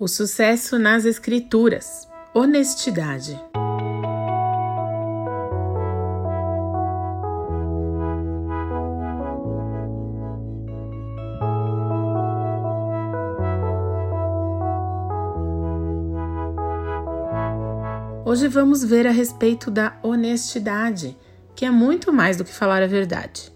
O sucesso nas escrituras. Honestidade. Hoje vamos ver a respeito da honestidade, que é muito mais do que falar a verdade.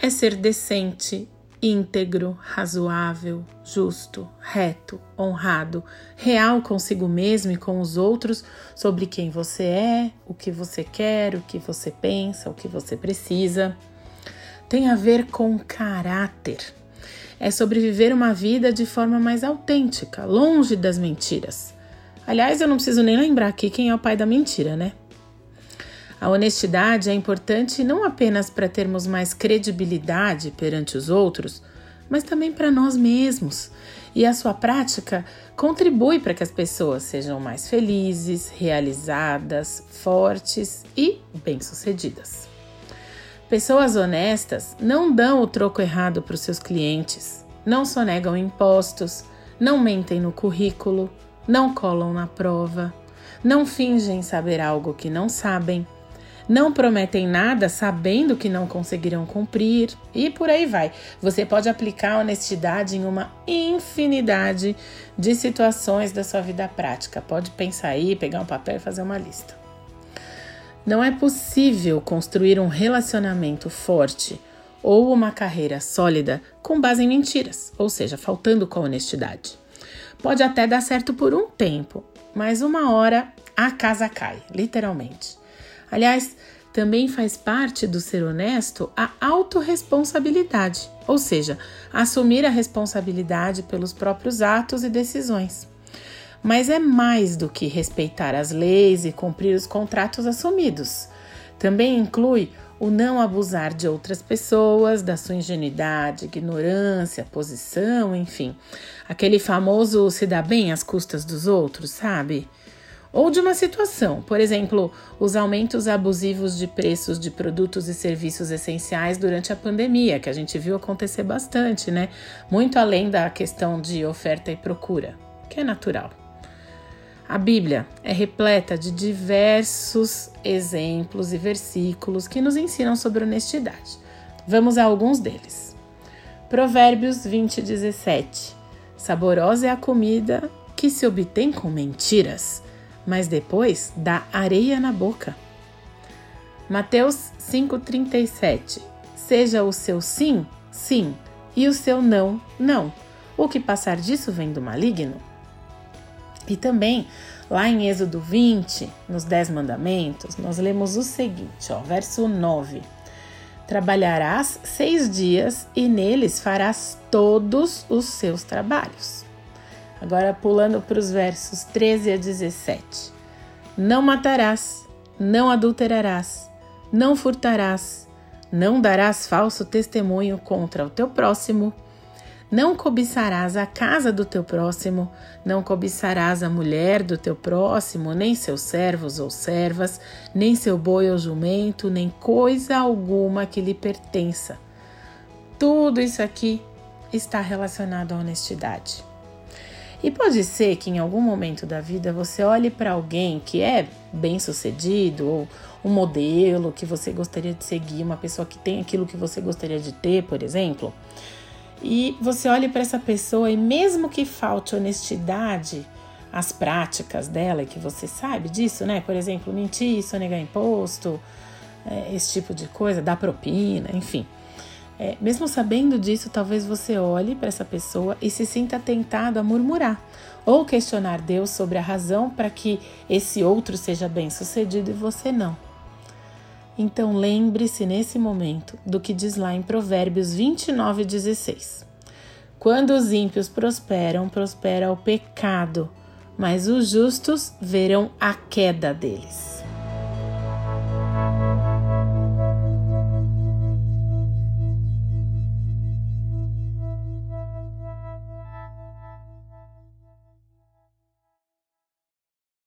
É ser decente, íntegro, razoável, justo, reto, honrado, real consigo mesmo e com os outros sobre quem você é, o que você quer, o que você pensa, o que você precisa. Tem a ver com caráter. É sobre viver uma vida de forma mais autêntica, longe das mentiras. Aliás, eu não preciso nem lembrar aqui quem é o pai da mentira, né? A honestidade é importante não apenas para termos mais credibilidade perante os outros, mas também para nós mesmos. E a sua prática contribui para que as pessoas sejam mais felizes, realizadas, fortes e bem-sucedidas. Pessoas honestas não dão o troco errado para os seus clientes, não sonegam impostos, não mentem no currículo, não colam na prova, não fingem saber algo que não sabem não prometem nada sabendo que não conseguirão cumprir e por aí vai. Você pode aplicar a honestidade em uma infinidade de situações da sua vida prática. Pode pensar aí, pegar um papel e fazer uma lista. Não é possível construir um relacionamento forte ou uma carreira sólida com base em mentiras, ou seja, faltando com a honestidade. Pode até dar certo por um tempo, mas uma hora a casa cai, literalmente. Aliás, também faz parte do ser honesto a autorresponsabilidade, ou seja, assumir a responsabilidade pelos próprios atos e decisões. Mas é mais do que respeitar as leis e cumprir os contratos assumidos. Também inclui o não abusar de outras pessoas, da sua ingenuidade, ignorância, posição, enfim. Aquele famoso se dá bem às custas dos outros, sabe? Ou de uma situação, por exemplo, os aumentos abusivos de preços de produtos e serviços essenciais durante a pandemia, que a gente viu acontecer bastante, né? Muito além da questão de oferta e procura, que é natural. A Bíblia é repleta de diversos exemplos e versículos que nos ensinam sobre honestidade. Vamos a alguns deles. Provérbios 20, 17. Saborosa é a comida que se obtém com mentiras mas depois dá areia na boca. Mateus 5,37 Seja o seu sim, sim, e o seu não, não. O que passar disso vem do maligno. E também, lá em Êxodo 20, nos Dez Mandamentos, nós lemos o seguinte, ó, verso 9. Trabalharás seis dias e neles farás todos os seus trabalhos. Agora pulando para os versos 13 a 17. Não matarás, não adulterarás, não furtarás, não darás falso testemunho contra o teu próximo, não cobiçarás a casa do teu próximo, não cobiçarás a mulher do teu próximo, nem seus servos ou servas, nem seu boi ou jumento, nem coisa alguma que lhe pertença. Tudo isso aqui está relacionado à honestidade. E pode ser que em algum momento da vida você olhe para alguém que é bem sucedido ou um modelo que você gostaria de seguir, uma pessoa que tem aquilo que você gostaria de ter, por exemplo, e você olhe para essa pessoa e mesmo que falte honestidade às práticas dela, que você sabe disso, né? Por exemplo, mentir, sonegar imposto, é, esse tipo de coisa, dar propina, enfim. É, mesmo sabendo disso, talvez você olhe para essa pessoa e se sinta tentado a murmurar ou questionar Deus sobre a razão para que esse outro seja bem sucedido e você não. Então lembre-se nesse momento do que diz lá em Provérbios 29, 16. Quando os ímpios prosperam, prospera o pecado, mas os justos verão a queda deles.